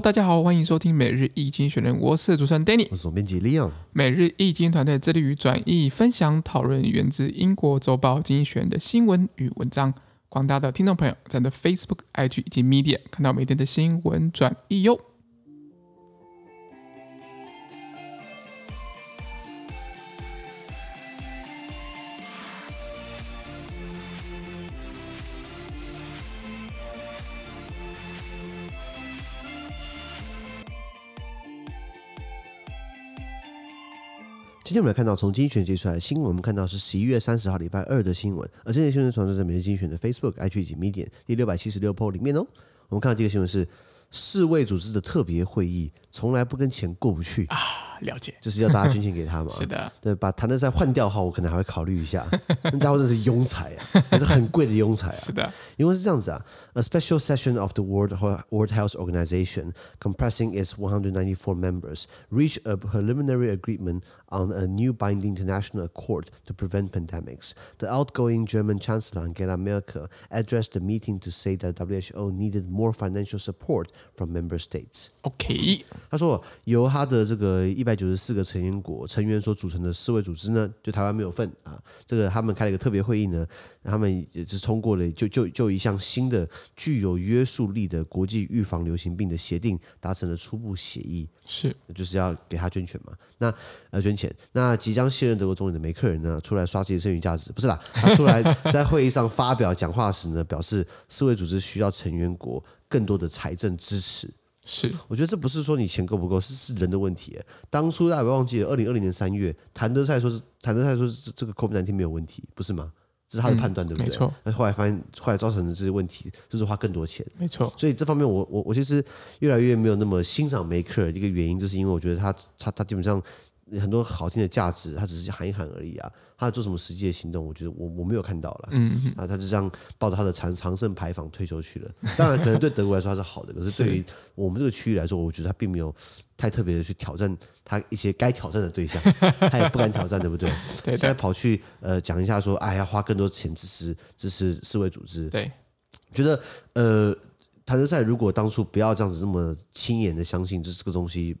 Hello，大家好，欢迎收听每日易经济学人，我是主持人 Danny，我是总编辑 Leon。每日易经团队致力于转译、分享、讨论源自英国周报《经济学人》的新闻与文章。广大的听众朋友，在的 Facebook、IG 以及 Media 看到每天的新闻转译哟。今天我们来看到从经济学人接出来的新闻，我们看到是十一月三十号礼拜二的新闻，而这些新闻传在每日精选的 Facebook、IG 以及 Medium 第六百七十六 po 里面哦。我们看到这个新闻是世卫组织的特别会议，从来不跟钱过不去啊。了解，就是要大家捐钱给他嘛。是的，对，把谭德塞换掉后，我可能还会考虑一下。那家伙真是庸才啊，还是很贵的庸才啊。是的，因为是这样子啊，A special session of the World World Health Organization, comprising its 194 members, reached a preliminary agreement on a new binding international accord to prevent pandemics. The outgoing German Chancellor Angela Merkel addressed the meeting to say that WHO needed more financial support from member states. OK， 他说由他的这个一百。在九十四个成员国成员所组成的世卫组织呢，就台湾没有份啊。这个他们开了一个特别会议呢，他们也是通过了就就就一项新的具有约束力的国际预防流行病的协定，达成了初步协议。是，就是要给他捐钱嘛。那呃捐钱，那即将卸任德国总理的梅克尔呢，出来刷自己的剩余价值，不是啦，他出来在会议上发表讲话时呢，表示世卫组织需要成员国更多的财政支持。是，我觉得这不是说你钱够不够，是是人的问题。当初大家不要忘记了，二零二零年三月，谭德赛说是谭德赛说是这个 COVID 难题没有问题，不是吗？这是他的判断，对不对？没错。那后来发现，后来造成的这些问题就是花更多钱。没错。所以这方面我，我我我其实越来越没有那么欣赏梅克尔的一个原因，就是因为我觉得他他他基本上。很多好听的价值，他只是喊一喊而已啊！他做什么实际的行动，我觉得我我没有看到了。嗯啊，他就这样抱着他的长长胜牌坊退休去了。当然，可能对德国来说他是好的，可是对于 我们这个区域来说，我觉得他并没有太特别的去挑战他一些该挑战的对象，他也不敢挑战，对不对？对。现在跑去呃讲一下说，哎，要花更多钱支持支持世卫组织。对。觉得呃，谭德塞如果当初不要这样子这么轻言的相信，这这个东西。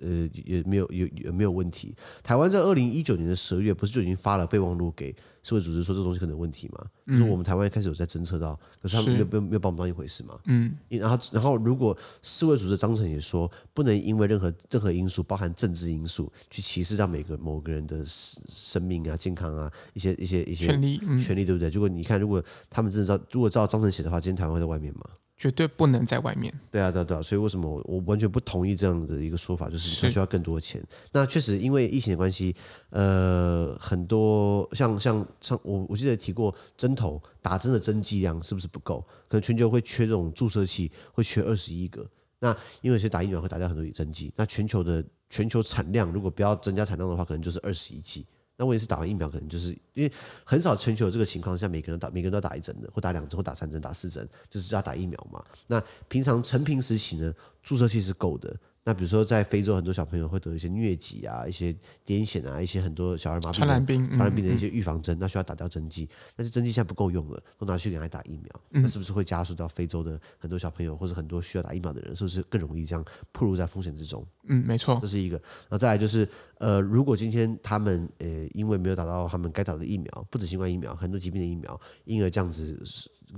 呃，也没有有也没有问题。台湾在二零一九年的十二月，不是就已经发了备忘录给世卫组织，说这东西可能有问题吗？嗯、说我们台湾开始有在侦测到，可是他们没有没有没有把我们当一回事嘛？嗯。然后然后，如果世卫组织章程也说，不能因为任何任何因素，包含政治因素，去歧视到每个某个人的生命啊、健康啊一些一些一些权利，嗯、权利对不对？如果你看，如果他们真的照如果照章程写的话，今天台湾会在外面吗？绝对不能在外面。对啊，对啊，对啊，所以为什么我我完全不同意这样的一个说法？就是他需要更多的钱。那确实因为疫情的关系，呃，很多像像像我我记得提过针头打针的针剂量是不是不够？可能全球会缺这种注射器，会缺二十一个。那因为是打疫苗会打掉很多针剂，那全球的全球产量如果不要增加产量的话，可能就是二十一剂。那我也是打完疫苗，可能就是因为很少全球这个情况下，每个人打每个人都要打一针的，或打两针，或打三针，打四针，就是要打疫苗嘛。那平常成平时期呢，注射器是够的。那比如说，在非洲很多小朋友会得一些疟疾啊、一些癫痫啊、一些很多小儿麻痹、传染病、传染病的一些预防针，那需要打掉针剂。但是针剂现在不够用了，都拿去给他打疫苗，那是不是会加速到非洲的很多小朋友或者很多需要打疫苗的人，是不是更容易这样暴露在风险之中？嗯，没错，这是一个。那再来就是，呃，如果今天他们呃因为没有打到他们该打的疫苗，不止新冠疫苗，很多疾病的疫苗，因而这样子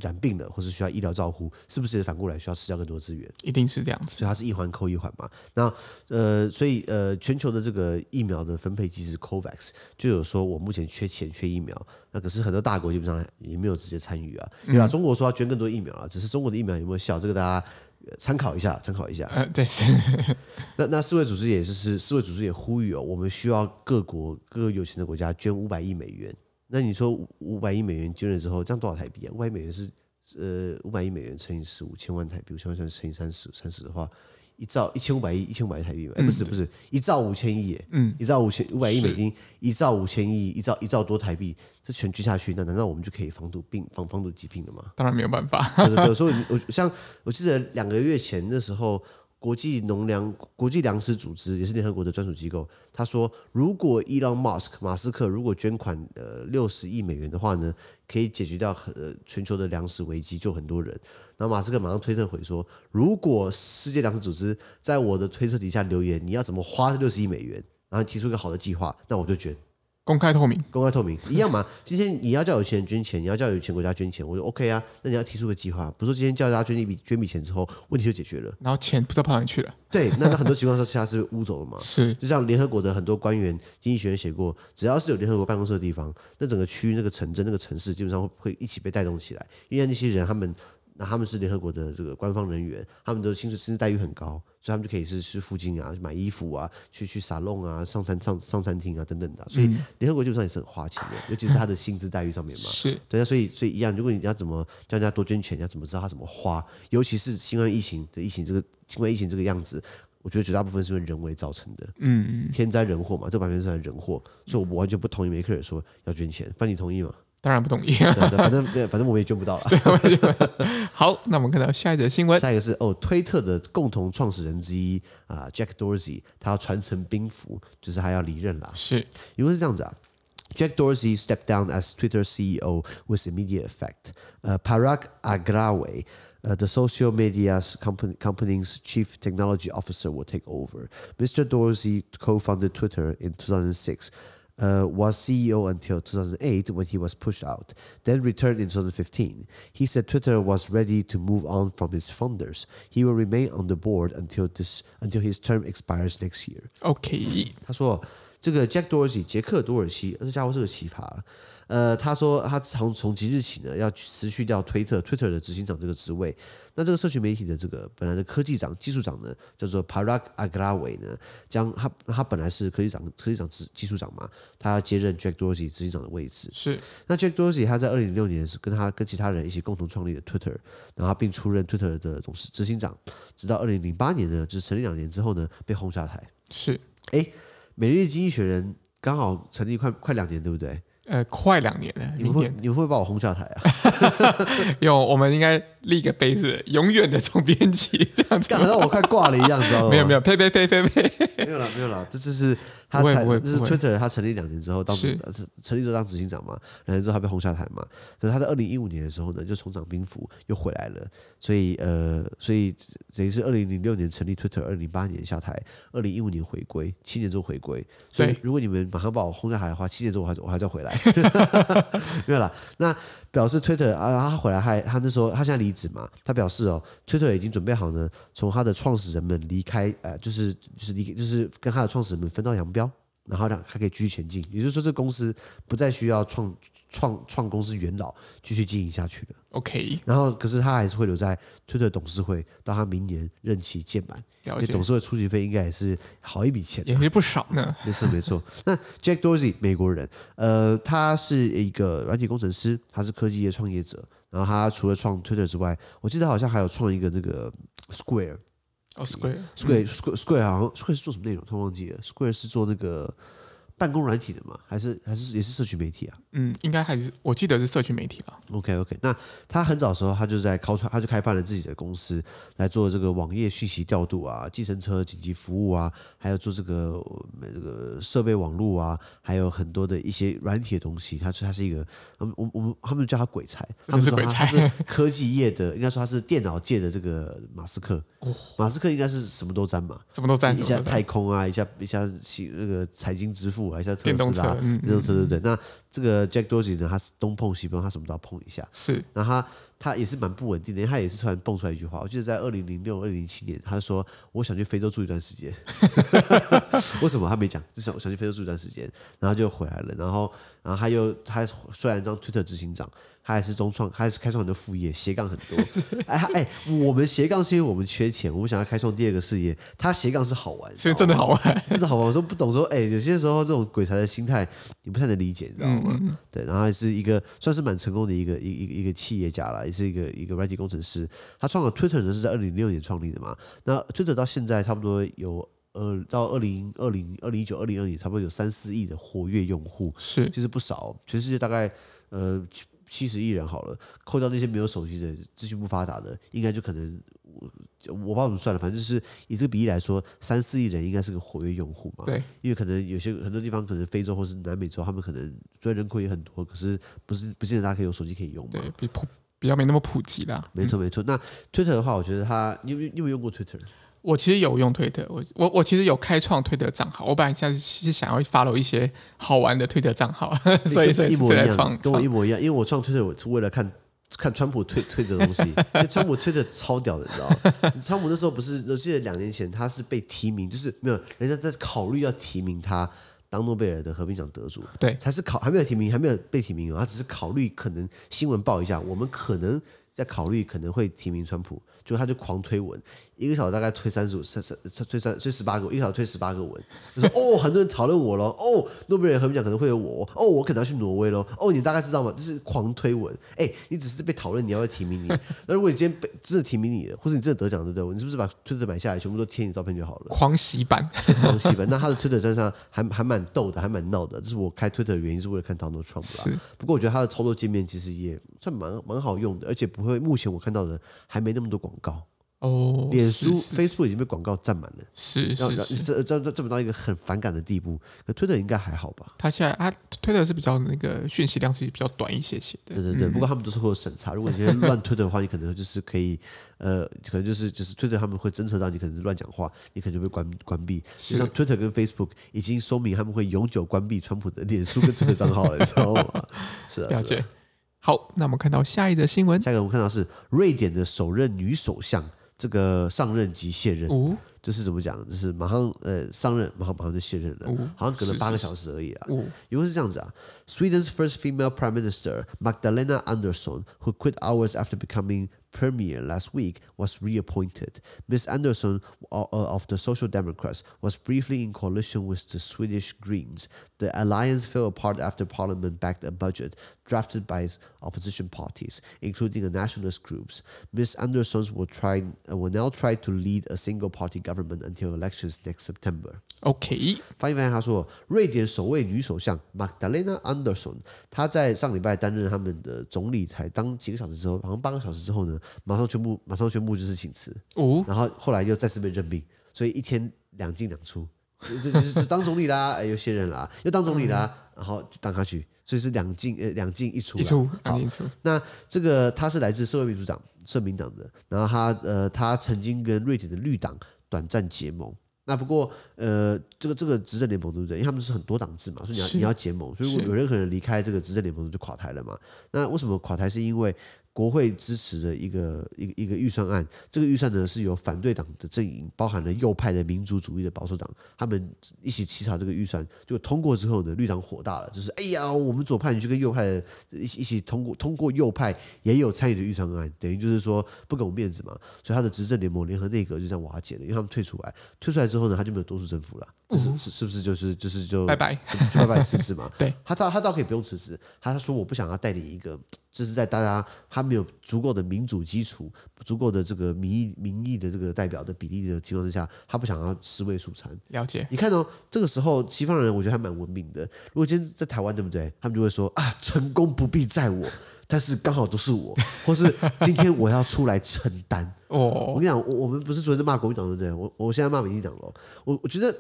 染病了，或是需要医疗照护，是不是也反过来需要吃掉更多资源？一定是这样子，所以它是一环扣一环嘛。那呃，所以呃，全球的这个疫苗的分配机制 COVAX 就有说，我目前缺钱缺疫苗，那可是很多大国基本上也没有直接参与啊。对吧？中国说要捐更多疫苗啊，只是中国的疫苗有没有效，这个大家参考一下，参考一下。呃，对，是。那那世卫组织也是是世卫组织也呼吁哦，我们需要各国各个有钱的国家捐五百亿美元。那你说五百亿美元捐了之后，这样多少台币啊？五百亿美元是呃五百亿美元乘以十五千万台币，五千万乘以三十三十的话，一兆一千五百亿一千五百亿台币哎，不是不是一兆五千亿耶，嗯，一兆五千五百亿美金，一兆五千亿一兆一兆多台币，这全捐下去，那难道我们就可以防堵病防防堵疾病了吗？当然没有办法。对对对，所以我像我记得两个月前的时候。国际农粮国际粮食组织也是联合国的专属机构，他说，如果伊朗马斯克马斯克如果捐款呃六十亿美元的话呢，可以解决掉呃全球的粮食危机，救很多人。然后马斯克马上推特回说，如果世界粮食组织在我的推特底下留言，你要怎么花这六十亿美元，然后提出一个好的计划，那我就捐。公开透明，公开透明一样嘛？今天你要叫有钱人捐钱，你要叫有钱国家捐钱，我说 OK 啊。那你要提出个计划，不是说今天叫大家捐一笔捐笔钱之后，问题就解决了。然后钱不知道跑哪里去了。对，那那很多情况下是他是污走了嘛？是，就像联合国的很多官员、经济学人写过，只要是有联合国办公室的地方，那整个区域、那个城镇、那个城市，基本上会会一起被带动起来，因为那些人他们。那他们是联合国的这个官方人员，他们的薪水薪资待遇很高，所以他们就可以是去附近啊买衣服啊，去去沙龙啊，上餐上上餐厅啊等等的。所以联合国基本上也是很花钱的，尤其是他的薪资待遇上面嘛。是对啊，所以所以一样，如果你要怎么叫人家多捐钱，你要怎么知道他怎么花？尤其是新冠疫情的疫情这个新冠疫情这个样子，我觉得绝大部分是因为人为造成的。嗯嗯，天灾人祸嘛，这百分之百人祸，所以我完全不同意梅克尔说要捐钱。范，你同意吗？当然不同意，反正反正我们也捐不到了。好，那我们看到下一则新闻。下一个是哦，推特的共同创始人之一啊，Jack Dorsey，他要传承兵符，就是他要离任了。是，因为是这样子啊，Jack Dorsey stepped down as Twitter CEO with immediate effect. 呃，Parag Agrawal，呃，the social media company company's chief technology officer will take over. Mr. Dorsey co-founded Twitter in 2006. Uh, was CEO until 2008 when he was pushed out, then returned in 2015. He said Twitter was ready to move on from its founders. He will remain on the board until this until his term expires next year. OK，他说这个 Jack Dorsey 杰克多尔西，这家伙是个奇葩。呃，他说他从从即日起呢，要辞去掉推特 Twitter 的执行长这个职位。那这个社群媒体的这个本来的科技长、技术长呢，叫做 Parag Agrawal 呢，将他他本来是科技长、科技长、技术长嘛，他要接任 Jack Dorsey 执行长的位置。是。那 Jack Dorsey 他在二零零六年是跟他跟其他人一起共同创立的 Twitter，然后并出任 Twitter 的董事执行长，直到二零零八年呢，就是成立两年之后呢，被轰下台。是。哎，每日经济学人刚好成立快快两年，对不对？呃，快两年了，你们会你们会把我轰下台啊？有，我们应该立个碑，是永远的总编辑这样子，好像我快挂了一样，知道吗？没有没有，呸呸呸呸呸，没有了没有了，这就是。他才就是 Twitter，他成立两年之后当时成立之后当执行长嘛，两年之后他被轰下台嘛。可是他在二零一五年的时候呢，就重掌兵符又回来了。所以呃，所以等于是二零零六年成立 Twitter，二零零八年下台，二零一五年回归，七年之后回归。所以如果你们马上把我轰下台的话，七年之后我还我还再回来，没有啦。那表示 Twitter 啊，他回来还他那时候他现在离职嘛，他表示哦，Twitter 已经准备好呢，从他的创始人们离开，呃，就是就是离就是跟他的创始人们分道扬镳。然后让还可以继续前进，也就是说，这公司不再需要创创创公司元老继续经营下去了。OK，然后可是他还是会留在推特董事会，到他明年任期届满。了解，董事会出席费应该也是好一笔钱，也是不少呢。没错没错。那 Jack Dorsey 美国人，呃，他是一个软体工程师，他是科技业创业者。然后他除了创推特之外，我记得好像还有创一个那个 Square。哦，Square，Square，Square，Square、嗯、Square, Square 好像 Square 是做什么内容？突然忘记了。Square 是做那个。办公软体的嘛，还是还是也是社群媒体啊？嗯，应该还是我记得是社群媒体了。OK OK，那他很早的时候，他就在开创，他就开办了自己的公司，来做这个网页讯息调度啊、计程车紧急服务啊，还有做这个这个设备网络啊，还有很多的一些软体的东西。他说他是一个，我们我们他们叫他鬼才，他们是鬼才，他是科技业的，应该说他是电脑界的这个马斯克。哦，马斯克应该是什么都沾嘛，什么都沾，一下太空啊，一下一下那个财经支付啊，一下特斯拉。嗯，电动车对不对？那这个 Jack Dorsey 呢？他是东碰西碰，他什么都要碰一下。是，然后他他也是蛮不稳定的，他也是突然蹦出来一句话。我记得在二零零六、二零零七年，他说：“我想去非洲住一段时间。”为什么他没讲？就想我想去非洲住一段时间，然后就回来了。然后，然后他又他虽然当 Twitter 执行长。他还是中创，还是开创很多副业，斜杠很多。哎哎，我们斜杠是因为我们缺钱，我们想要开创第二个事业。他斜杠是好玩，所以真的好玩，真的好玩。我说不懂说，哎，有些时候这种鬼才的心态，你不太能理解，你知道吗？嗯嗯对，然后还是一个算是蛮成功的一个一一个一个企业家了，也是一个一个软件工程师。他创了 Twitter 呢是在二零零六年创立的嘛？那 Twitter 到现在差不多有呃到二零二零二零一九二零二零差不多有三四亿的活跃用户，是其实不少。全世界大概呃。七十亿人好了，扣掉那些没有手机的、资讯不发达的，应该就可能我不知道怎么算了，反正就是以这个比例来说，三四亿人应该是个活跃用户嘛。对，因为可能有些很多地方，可能非洲或是南美洲，他们可能虽然人口也很多，可是不是不见得大家可以有手机可以用嘛。对，比普比较没那么普及啦。没错没错。那 Twitter 的话，我觉得它，你有你有没有用过 Twitter？我其实有用 Twitter，，我我我其实有开创推特账号，我本来现在是想要 follow 一些好玩的 Twitter 账号，所以所以一模一样，创跟我一模一样，因为我创推特我是为了看看川普推 推的东西，因为川普推的超屌的，你知道吗？川普那时候不是，我记得两年前他是被提名，就是没有人家在考虑要提名他当诺贝尔的和平奖得主，对，才是考还没有提名，还没有被提名哦，他只是考虑可能新闻报一下，我们可能在考虑可能会提名川普。就他就狂推文，一个小时大概推三十五、三三推三推十八个，一个小时推十八个文。就说哦，很多人讨论我喽，哦，诺贝尔和平奖可能会有我，哦，我可能要去挪威喽，哦，你大概知道吗？就是狂推文，哎，你只是被讨论，你要不要提名你？那如果你今天被真的提名你了，或者你真的得奖，对不对？你是不是把推特买下来，全部都贴你照片就好了？狂洗版，狂洗版。那他的推特站上还还蛮逗的，还蛮闹的。这是我开推特的原因，是为了看 Donald Trump 啦。不过我觉得他的操作界面其实也算蛮蛮好用的，而且不会，目前我看到的还没那么多广告。哦，脸书、Facebook 已经被广告占满了，是是是，这这这么到一个很反感的地步。可推特应该还好吧？他现在他推特是比较那个讯息量是比较短一些些的。对对对，不过他们都是会有审查。如果你今天乱推的话，你可能就是可以呃，可能就是就是推特他们会侦测到你可能是乱讲话，你可能就被关关闭。实际上，推特跟 Facebook 已经说明他们会永久关闭川普的脸书跟推特账号了，你知道吗？是啊，了解。好，那我们看到下一则新闻。下一个我们看到是瑞典的首任女首相。这个上任即卸任，哦、就是怎么讲？就是马上呃上任，马上马上就卸任了，哦、好像隔了八个小时而已啊。因为是这样子啊，Sweden's first female prime minister Magdalena Andersson who quit hours after becoming premier last week was reappointed. Ms. Andersson of the Social Democrats was briefly in coalition with the Swedish Greens. The alliance fell apart after Parliament backed a budget drafted by opposition parties, including the nationalist groups. Ms. Andersson will try will now try to lead a single party government until elections next September. OK，翻译翻译，他说，瑞典首位女首相 Magdalena Andersson，她在上礼拜担任他们的总理，才当几个小时之后，好像八个小时之后呢， 马上全部，马上宣布就是请辞。哦，然后后来又再次被任命，所以一天两进两出，就就是就当总理啦，哎，又卸任啦，又当总理啦，然后就当下去，所以是两进呃两进一出。一出，好，一出。那这个他是来自社会民主党、社民党的，然后他呃他曾经跟瑞典的绿党短暂结盟。那不过，呃，这个这个执政联盟对不对？因为他们是很多党制嘛，所以你要你要结盟，所以有任何人离开这个执政联盟就垮台了嘛。那为什么垮台？是因为国会支持的一个一个一个预算案，这个预算呢是由反对党的阵营，包含了右派的民族主义的保守党，他们一起起草这个预算，就通过之后呢，绿党火大了，就是哎呀，我们左派你去跟右派的一起一起通过，通过右派也有参与的预算案，等于就是说不给我面子嘛，所以他的执政联盟联合内阁就这样瓦解了，因为他们退出来，退出来之后呢，他就没有多数政府了，是是是不是就是就是就拜拜就，就拜拜辞职嘛？对，他倒他倒可以不用辞职，他说我不想要带领一个。就是在大家他没有足够的民主基础、足够的这个民意民意的这个代表的比例的情况之下，他不想要尸位素餐。了解？你看哦，这个时候西方人我觉得还蛮文明的。如果今天在台湾，对不对？他们就会说啊，成功不必在我，但是刚好都是我，或是今天我要出来承担。哦，我跟你讲，我我们不是昨天在骂国民党，对不对？我我现在骂民进党了。我我觉得。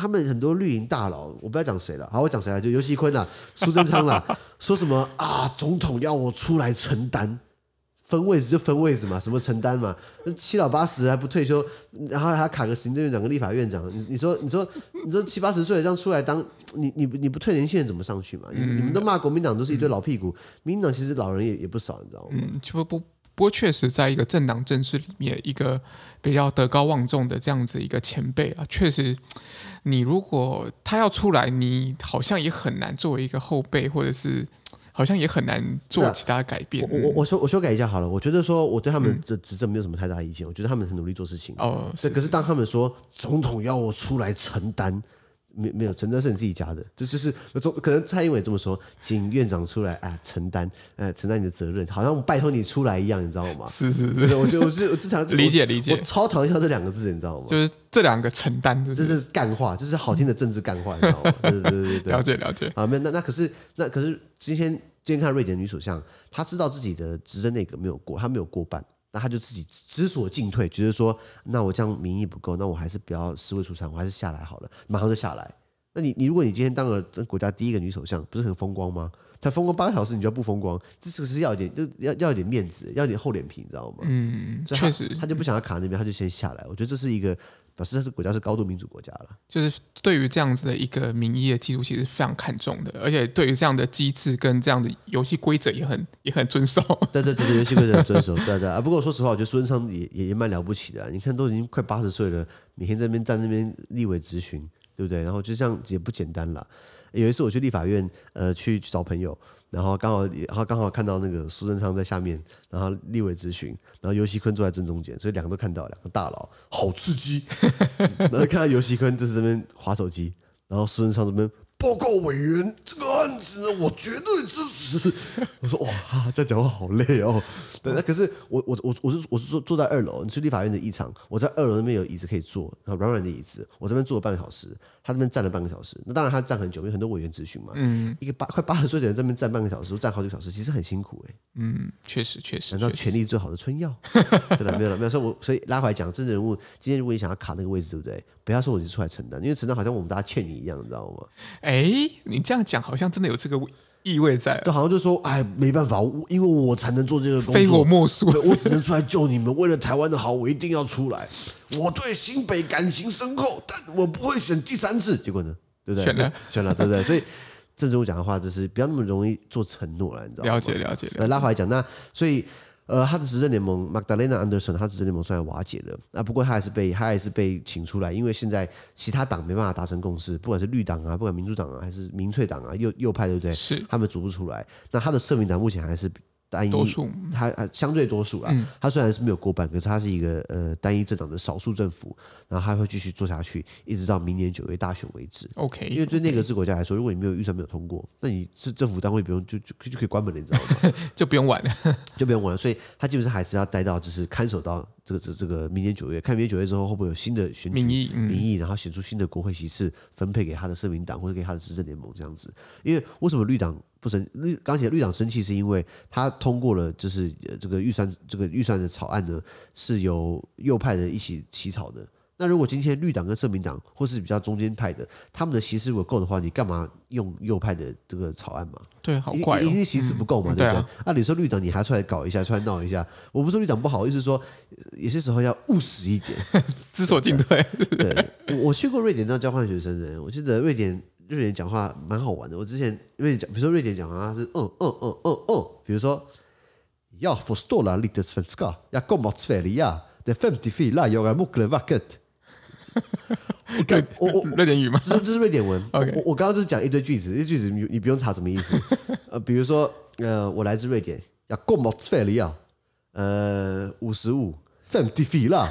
他们很多绿营大佬，我不要讲谁了，好，我讲谁了？就尤锡堃了，苏贞昌啦，说什么啊？总统要我出来承担，分位置就分位置嘛，什么承担嘛？七老八十还不退休，然后还卡个行政院长跟立法院长，你你说你说你说七八十岁这样出来当，你你你不退年轻人怎么上去嘛？你你们都骂国民党都是一堆老屁股，民进党其实老人也也不少，你知道吗？嗯，就不。不过，确实，在一个政党政治里面，一个比较德高望重的这样子一个前辈啊，确实，你如果他要出来，你好像也很难作为一个后辈，或者是好像也很难做其他改变。啊、我我我修我修改一下好了，我觉得说我对他们的执政没有什么太大意见，嗯、我觉得他们很努力做事情。哦，是。可是当他们说总统要我出来承担。没没有承担是你自己家的，就就是可能蔡英文这么说，请院长出来啊承担，呃承担你的责任，好像我拜托你出来一样，你知道吗？是是是，我觉得我是我经常理解理解，我超讨厌他这两个字，你知道吗？就是这两个承担，这是干话，就是好听的政治干话，你知道吗？对对对对对，了解了解。啊，没有那那可是那可是今天今天看瑞典女首相，她知道自己的执政内阁没有过，她没有过半。那他就自己知所进退，觉得说，那我这样民意不够，那我还是不要尸位出山，我还是下来好了，马上就下来。那你你如果你今天当了这国家第一个女首相，不是很风光吗？才风光八个小时，你就要不风光，这是是要一点，就要要一点面子，要一点厚脸皮，你知道吗？嗯，确实，他就不想要卡那边，他就先下来。我觉得这是一个表示，他是国家是高度民主国家了。就是对于这样子的一个民意的记录，其实非常看重的，而且对于这样的机制跟这样的游戏规则也很也很遵守。对对对对，游戏规则很遵守，对对啊。不过说实话，我觉得苏贞昌也也也蛮了不起的。你看，都已经快八十岁了，每天在那边站那边立委咨询，对不对？然后就这样也不简单了。有一次我去立法院，呃，去去找朋友。然后刚好，然后刚好看到那个苏贞昌在下面，然后立委咨询，然后尤锡坤坐在正中间，所以两个都看到，两个大佬，好刺激。然后看到尤锡坤就是这边划手机，然后苏贞昌这边。报告委员，这个案子呢，我绝对支持。我说哇，这样讲话好累哦。对，那可是我我我我是我是坐坐在二楼，你去立法院的议场，我在二楼那边有椅子可以坐，然后软软的椅子，我这边坐了半个小时，他这边站了半个小时。那当然他站很久，因为很多委员咨询嘛。嗯。一个八快八十岁的人在那边站半个小时，站好几个小时，其实很辛苦哎。嗯，确实确实。难道权力最好的春药？对了，没有了，没有。所以我所以拉回来讲，政治人物今天如果你想要卡那个位置，对不对？不要说我是出来承担，因为承担好像我们大家欠你一样，你知道吗？哎，你这样讲好像真的有这个意味在，对，好像就说，哎，没办法，因为我才能做这个工作，非我莫属，我只能出来救你们。为了台湾的好，我一定要出来。我对新北感情深厚，但我不会选第三次。结果呢，对不对？选了，选了，对不对？所以政治人物讲的话，就是不要那么容易做承诺了，你知道吗？了解，了解。来拉回来讲，那所以。呃，他的执政联盟，Magdalena Andersson，他执政联盟虽然瓦解了，那不过他还是被他还是被请出来，因为现在其他党没办法达成共识，不管是绿党啊，不管民主党啊，还是民粹党啊，右右派对不对？是，他们组不出来。那他的社民党目前还是。单一，它相对多数啦。它虽然是没有过半，可是它是一个呃单一政党的少数政府，然后它会继续做下去，一直到明年九月大选为止。OK，因为对内阁制国家来说，如果你没有预算没有通过，那你是政府单位不用就就就可以关门了，你知道吗？就不用玩了，就不用玩了。所以它基本上还是要待到就是看守到这个这这个明年九月，看明年九月之后会不会有新的选举民意，民意，然后选出新的国会席次分配给他的社民党或者给他的执政联盟这样子。因为为什么绿党？不生绿，刚才绿党生气是因为他通过了，就是这个预算，这个预算的草案呢，是由右派人一起起草的。那如果今天绿党跟社民党或是比较中间派的，他们的席次如果够的话，你干嘛用右派的这个草案嘛？对，好怪、哦，因为席次不够嘛，嗯、对不对？啊，你说绿党你还出来搞一下，出来闹一下，我不说绿党不好，意思是说有些时候要务实一点，知所进退。对，我去过瑞典当交换学生的，我记得瑞典。瑞典讲话蛮好玩的。我之前瑞典讲，比如说瑞典讲话是嗯嗯嗯嗯嗯，比如说要 förstå lite svenska，要 komma till Sverige，det femtiofyra jag är mycket 我我 瑞典语吗？这是这是瑞典文。Okay. 我我刚刚就是讲一堆句子，这句子你你不用查什么意思。呃，比如说呃，我来自瑞典，要 komma till Sverige，呃，五十五 femtiofyra，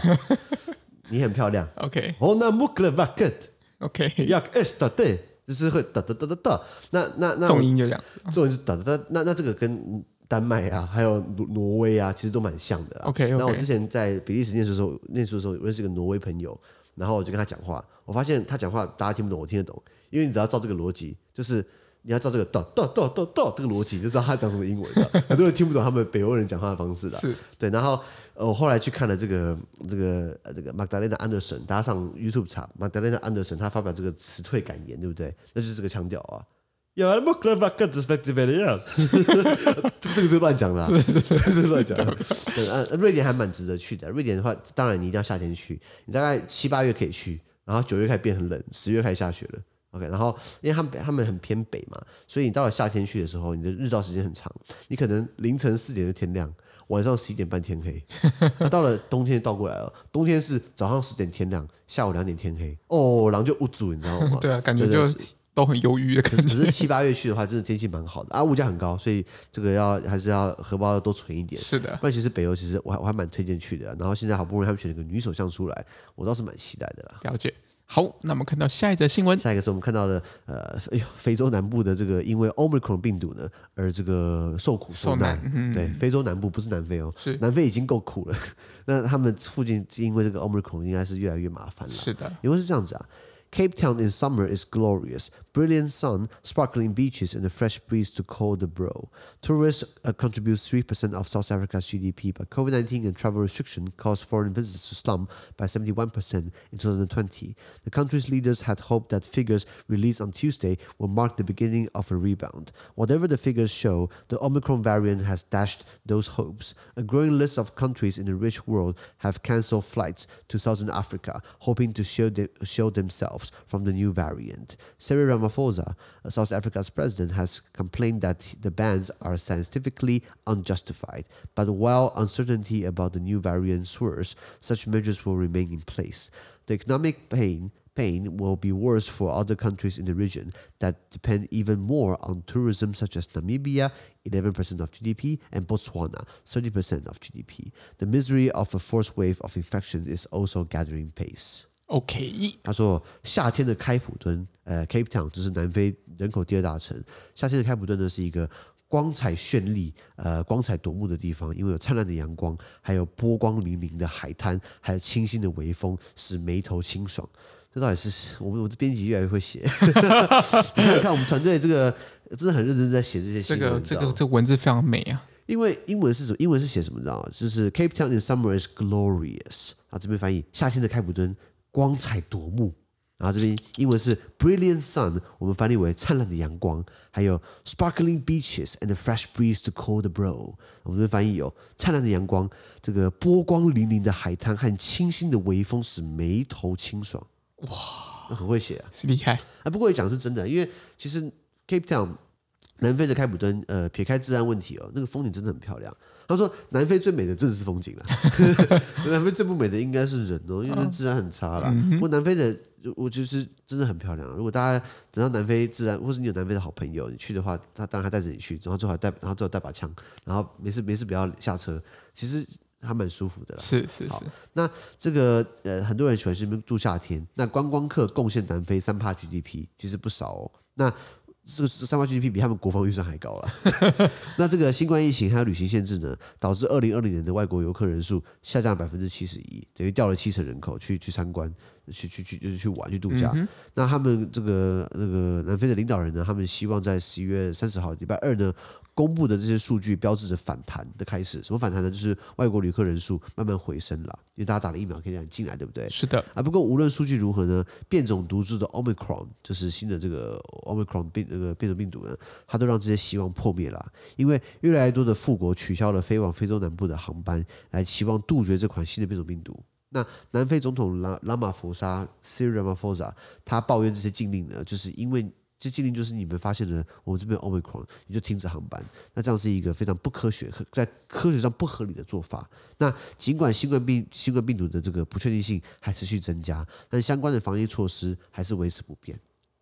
你很漂亮。OK，我那 mycket vacker。OK，jag älskar 就是会哒哒哒哒哒，那那那重音就这样，重音就哒哒哒，那那这个跟丹麦啊，还有挪挪威啊，其实都蛮像的。OK，那我之前在比利时念书的时候，念书的时候认识一个挪威朋友，然后我就跟他讲话，我发现他讲话大家听不懂，我听得懂，因为你只要照这个逻辑，就是。你要照这个哒哒哒哒哒这个逻辑，就知道他讲什么英文的。很多人听不懂他们北欧人讲话的方式的。是对。然后呃，我后来去看了这个这个呃这个 Magdalena Andersson，大家上 YouTube 查 Magdalena Andersson，他发表这个辞退感言，对不对？那就是这个腔调啊。这个这个就乱讲了，这是乱讲。对，呃，瑞典还蛮值得去的。瑞典的话，当然你一定要夏天去，你大概七八月可以去，然后九月开始变很冷，十月开始下雪了。OK，然后因为他们他们很偏北嘛，所以你到了夏天去的时候，你的日照时间很长，你可能凌晨四点就天亮，晚上十一点半天黑。那到了冬天倒过来了，冬天是早上十点天亮，下午两点天黑。哦，然后就捂住，你知道吗？对啊，感觉就都很忧郁的感觉。可是七八月去的话，真的天气蛮好的啊，物价很高，所以这个要还是要荷包要多存一点。是的，不然其实北欧其实我还我还蛮推荐去的。然后现在好不容易他们选了个女首相出来，我倒是蛮期待的啦。了解。好，那我们看到下一则新闻。下一个是我们看到的，呃，哎呦，非洲南部的这个因为 Omicron 病毒呢，而这个受苦受难。受难嗯、对，非洲南部不是南非哦，是南非已经够苦了。那他们附近因为这个 Omicron 应该是越来越麻烦了。是的，因为是这样子啊，Cape Town in summer is glorious. Brilliant sun, sparkling beaches, and a fresh breeze to call the bro. Tourists uh, contribute 3% of South Africa's GDP, but COVID 19 and travel restriction caused foreign visits to slump by 71% in 2020. The country's leaders had hoped that figures released on Tuesday will mark the beginning of a rebound. Whatever the figures show, the Omicron variant has dashed those hopes. A growing list of countries in the rich world have cancelled flights to Southern Africa, hoping to show, shield themselves from the new variant. Cyril Ramaphosa, South Africa's president, has complained that the bans are scientifically unjustified. But while uncertainty about the new variant soars, such measures will remain in place. The economic pain pain will be worse for other countries in the region that depend even more on tourism, such as Namibia, 11% of GDP, and Botswana, 30% of GDP. The misery of a fourth wave of infection is also gathering pace. OK，他说夏天的开普敦，呃，Cape Town 就是南非人口第二大城。夏天的开普敦呢是一个光彩绚丽、呃光彩夺目的地方，因为有灿烂的阳光，还有波光粼粼的海滩，还有清新的微风，使眉头清爽。这到底是我们我的编辑越来越会写，你看看我们团队这个真的很认真在写这些新闻。这个这个这文字非常美啊！因为英文是什么？英文是写什么？你知道吗？就是 Cape Town in summer is glorious。啊，这边翻译夏天的开普敦光彩夺目。然后这边英文是 brilliant sun，我们翻译为灿烂的阳光。还有 sparkling beaches and a fresh breeze to call the brow，。我们这边翻译有灿烂的阳光，这个波光粼粼的海滩和清新的微风使眉头清爽。哇，很会写啊，是厉害啊！不过也讲是真的，因为其实 Cape Town 南非的开普敦，呃，撇开治安问题哦，那个风景真的很漂亮。他说南非最美的正是风景了，南非最不美的应该是人哦，因为治安很差啦。不过南非的，我就是真的很漂亮。如果大家等到南非治安，或是你有南非的好朋友，你去的话，他当然还带着你去，然后最好带，然后最好带把枪，然后没事没事不要下车。其实。还蛮舒服的啦，是是是。那这个呃，很多人喜欢去那边度夏天。那观光客贡献南非三帕 GDP，其实不少哦。那这个三八 GDP 比他们国防预算还高了。那这个新冠疫情还有旅行限制呢，导致二零二零年的外国游客人数下降百分之七十一，等于掉了七成人口去去参观、去去去就是去玩、去度假。嗯、那他们这个那个南非的领导人呢，他们希望在十一月三十号礼拜二呢。公布的这些数据标志着反弹的开始。什么反弹呢？就是外国旅客人数慢慢回升了，因为大家打了疫苗可以让你进来，对不对？是的。啊，不过无论数据如何呢，变种毒株的 Omicron 就是新的这个 Omicron 病那个变种病毒呢，它都让这些希望破灭了。因为越来越多的富国取消了飞往非洲南部的航班，来期望杜绝这款新的变种病毒。那南非总统拉拉马福沙 s i r a m a f o s a 他抱怨这些禁令呢，就是因为。这禁令就是你们发现了我们这边 Omicron，你就停止航班。那这样是一个非常不科学、在科学上不合理的做法。那尽管新冠病新冠病毒的这个不确定性还持续增加，但相关的防疫措施还是维持不变。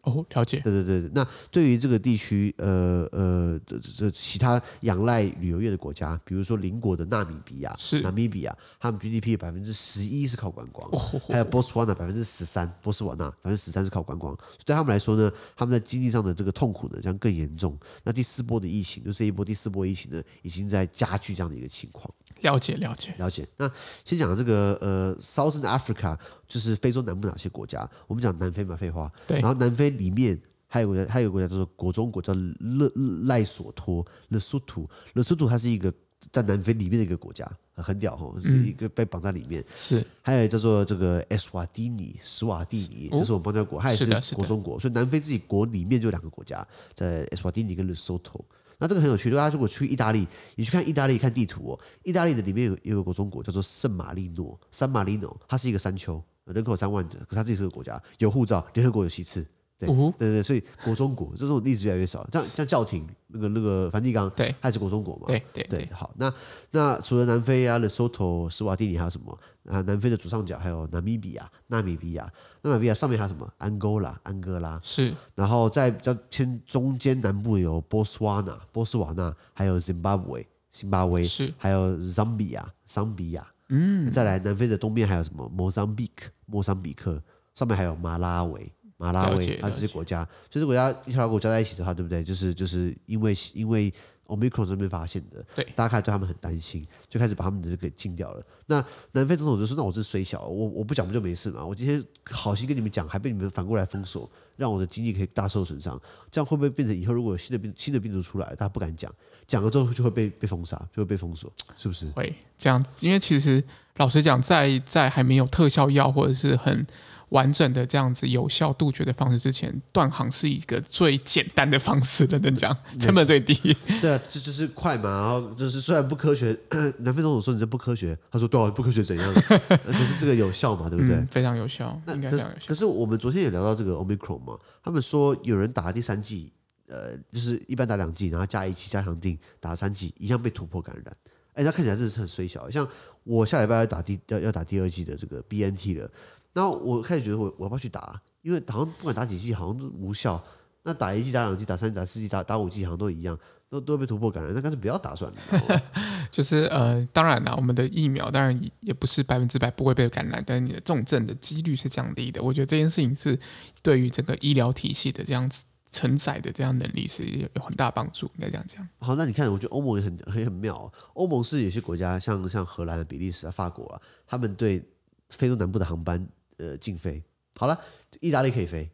哦，了解。对对对，那对于这个地区，呃呃，这这其他仰赖旅游业的国家，比如说邻国的纳米比亚，是纳米比亚，他们 GDP 的百分之十一是靠观光，还有波斯湾纳百分之十三，波斯瓦纳百分之十三是靠观光，对他们来说呢，他们在经济上的这个痛苦呢将更严重。那第四波的疫情，就这一波第四波疫情呢，已经在加剧这样的一个情况。了解了解了解。那先讲这个呃，Southern Africa 就是非洲南部哪些国家？我们讲南非嘛，废话。对。然后南非里面还有个还有个国家叫做国中国，叫勒赖索托勒苏图。勒苏图它是一个在南非里面的一个国家，很屌哈，是一个被绑在里面。嗯、是。还有叫做这个埃斯瓦蒂尼，斯瓦蒂尼，这是我们邦交国，它也是国中国。所以南非自己国里面就两个国家，在埃斯瓦蒂尼跟勒苏托。那这个很有趣，大家如果去意大利，你去看意大利看地图哦，意大利的里面有有个国中国叫做圣马力诺，圣马力诺，它是一个山丘，人口三万的，可是他自己是个国家，有护照，联合国有席次。对，对对对，所以国中国这种例子越来越少。像像教廷那个那个梵蒂冈，对，它也是国中国嘛。对对对，好，那那除了南非啊，勒索托、斯瓦蒂尼还有什么啊？南非的左上角还有纳米比亚、纳米比亚、纳米比亚上面还有什么？安哥拉、安哥拉是。然后在比较偏中间南部有波斯瓦纳、波斯瓦纳，还有津巴威、津巴威是，还有桑比亚、桑比亚。嗯，再来南非的东边还有什么？莫桑比克、莫桑比克，上面还有马拉维。马拉维，它这些国家，就是国家一条国家在一起的话，对不对？就是就是因为因为 Omicron 这边发现的，对，大家开始对他们很担心，就开始把他们的这个禁掉了。那南非总统就说：“那我这虽小，我我不讲不就没事嘛？我今天好心跟你们讲，还被你们反过来封锁，让我的经济可以大受损伤。这样会不会变成以后如果有新的病新的病毒出来，大家不敢讲，讲了之后就会被被封杀，就会被封锁，是不是？会这样子，因为其实老实讲，在在还没有特效药或者是很。完整的这样子有效杜绝的方式之前，断航是一个最简单的方式，认真讲，成本最低。对啊，这就是快嘛，然后就是虽然不科学，南非总统说你这不科学，他说对啊，不科学怎样？可是这个有效嘛，对不对？嗯、非常有效，应该非常有效。可是我们昨天也聊到这个 Omicron 嘛，他们说有人打第三剂，呃，就是一般打两剂，然后加一剂加强定打三剂，一样被突破感染。哎，他看起来真的是很衰小，像我下礼拜要打第要要打第二剂的这个 BNT 了。然后我开始觉得我我要不要去打？因为好像不管打几剂，好像都无效。那打一剂、打两剂、打三剂、打四剂、打打五剂，好像都一样，都都会被突破感染。那干脆不要打算了。就是呃，当然啦，我们的疫苗当然也不是百分之百不会被感染，但是你的重症的几率是降低的。我觉得这件事情是对于整个医疗体系的这样子承载的这样能力是有很大帮助。应该这样讲。好，那你看，我觉得欧盟也很很很妙。欧盟是有些国家，像像荷兰、比利时啊、法国啊，他们对非洲南部的航班。呃，禁飞好了，意大利可以飞。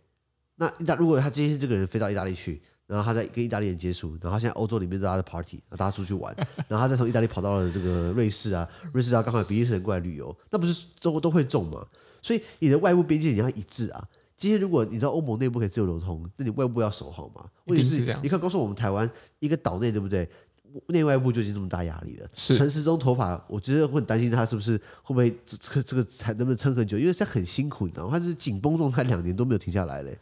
那意大如果他今天这个人飞到意大利去，然后他在跟意大利人接触，然后现在欧洲里面大家的 party，然后大家出去玩，然后他再从意大利跑到了这个瑞士啊，瑞士啊刚好有比利时人过来旅游，那不是都都会中吗？所以你的外部边界你要一致啊。今天如果你知道欧盟内部可以自由流通，那你外部要守好吗？问题是，你看，告诉我们台湾一个岛内对不对？内外部就已经这么大压力了。是陈时中头发，我觉得会很担心他是不是会不会这个这个才能不能撑很久？因为这很辛苦，你知道吗？他是紧绷状态，两年都没有停下来嘞。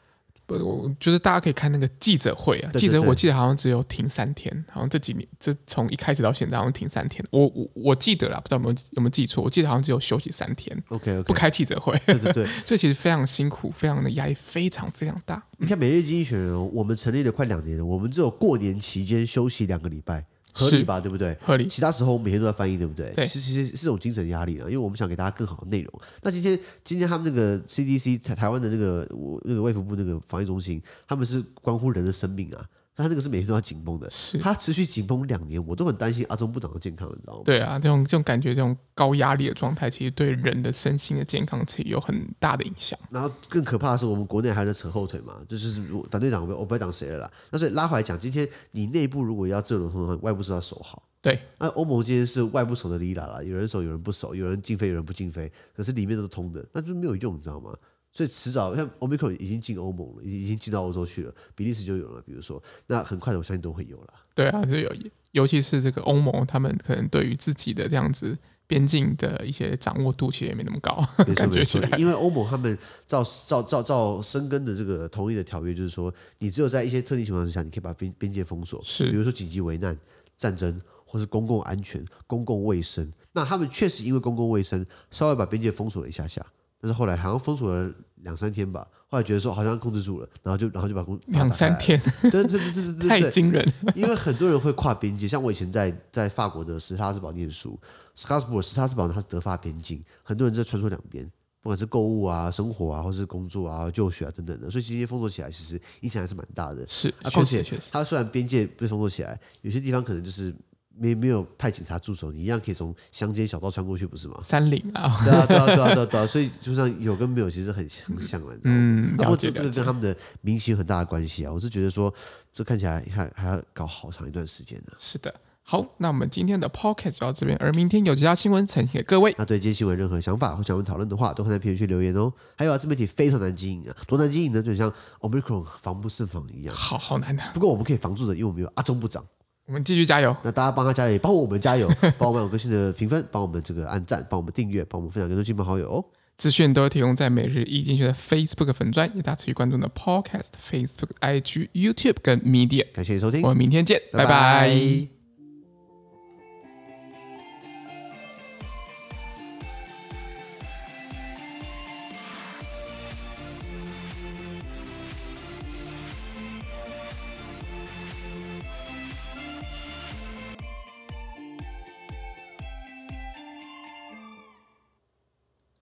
不，我觉得大家可以看那个记者会啊，记者我记得好像只有停三天，好像这几年这从一开始到现在好像停三天。我我我记得啦，不知道有没有有没有记错？我记得好像只有休息三天。OK OK，不开记者会。对对对，所以其实非常辛苦，非常的压力非常非常大。你看每日经济学人，我们成立了快两年了，我们只有过年期间休息两个礼拜。合理吧，对不对？合理。其他时候我们每天都在翻译，对不对？对。其实其实是种精神压力了，因为我们想给大家更好的内容。那今天今天他们那个 CDC 台台湾的那个我那个卫福部那个防疫中心，他们是关乎人的生命啊。他那个是每天都要紧绷的，是他持续紧绷两年，我都很担心阿中部长的健康，你知道吗？对啊，这种这种感觉，这种高压力的状态，其实对人的身心的健康其实有很大的影响。然后更可怕的是，我们国内还在扯后腿嘛，就是反对党我不会讲谁了啦。那所以拉回来讲，今天你内部如果要自由流通的话，外部是要守好。对，那欧盟今天是外部守的哩啦啦，有人守，有人不守，有人禁飞，有人不禁飞，可是里面都是通的，那就没有用，你知道吗？所以迟早像 Omicron 已经进欧盟了，已经进到欧洲去了，比利时就有了。比如说，那很快的，我相信都会有了。对啊，就有，尤其是这个欧盟，他们可能对于自己的这样子边境的一些掌握度，其实也没那么高。没错 没错，因为欧盟他们照照照照生根的这个同意的条约，就是说，你只有在一些特定情况之下，你可以把边边界封锁，是比如说紧急危难、战争，或是公共安全、公共卫生。那他们确实因为公共卫生，稍微把边界封锁了一下下。但是后来好像封锁了两三天吧，后来觉得说好像控制住了，然后就然后就把公两三天，对对对对对对，太惊人。因为很多人会跨边界，像我以前在在法国的斯特拉斯堡念书，斯特拉斯堡斯特拉斯堡它是德法边境，很多人在穿梭两边，不管是购物啊、生活啊，或是工作啊、就学啊等等的，所以今天封锁起来其实影响还是蛮大的。是，啊，况且它虽然边界被封锁起来，有些地方可能就是。没没有派警察驻守，你一样可以从乡间小道穿过去，不是吗？山林啊，对啊，对啊，对啊，对啊，对啊，所以就像有跟没有，其实很相像了，嗯，然后这这个跟他们的民情有很大的关系啊。我是觉得说，这看起来还还要搞好长一段时间呢。是的，好，那我们今天的 Pocket 就到这边，而明天有其他新闻呈现给各位。那对这些新闻任何想法或想问讨论的话，都可以在评论区留言哦。还有啊，自媒体非常难经营啊，多难经营呢？就像 Omicron 防不胜防一样，好好难的。不过我们可以防住的，因为我们有阿中部长。我们继续加油！那大家帮他加油，也帮我们加油，帮我们有个新的评分，帮我们这个按赞，帮我们订阅，帮我们分享给多亲朋好友哦。资讯都提供在每日易经济学的 Facebook 粉专，也大家持续关注的 Podcast、Facebook、IG、YouTube 跟 Media。感谢收听，我们明天见，拜拜。拜拜。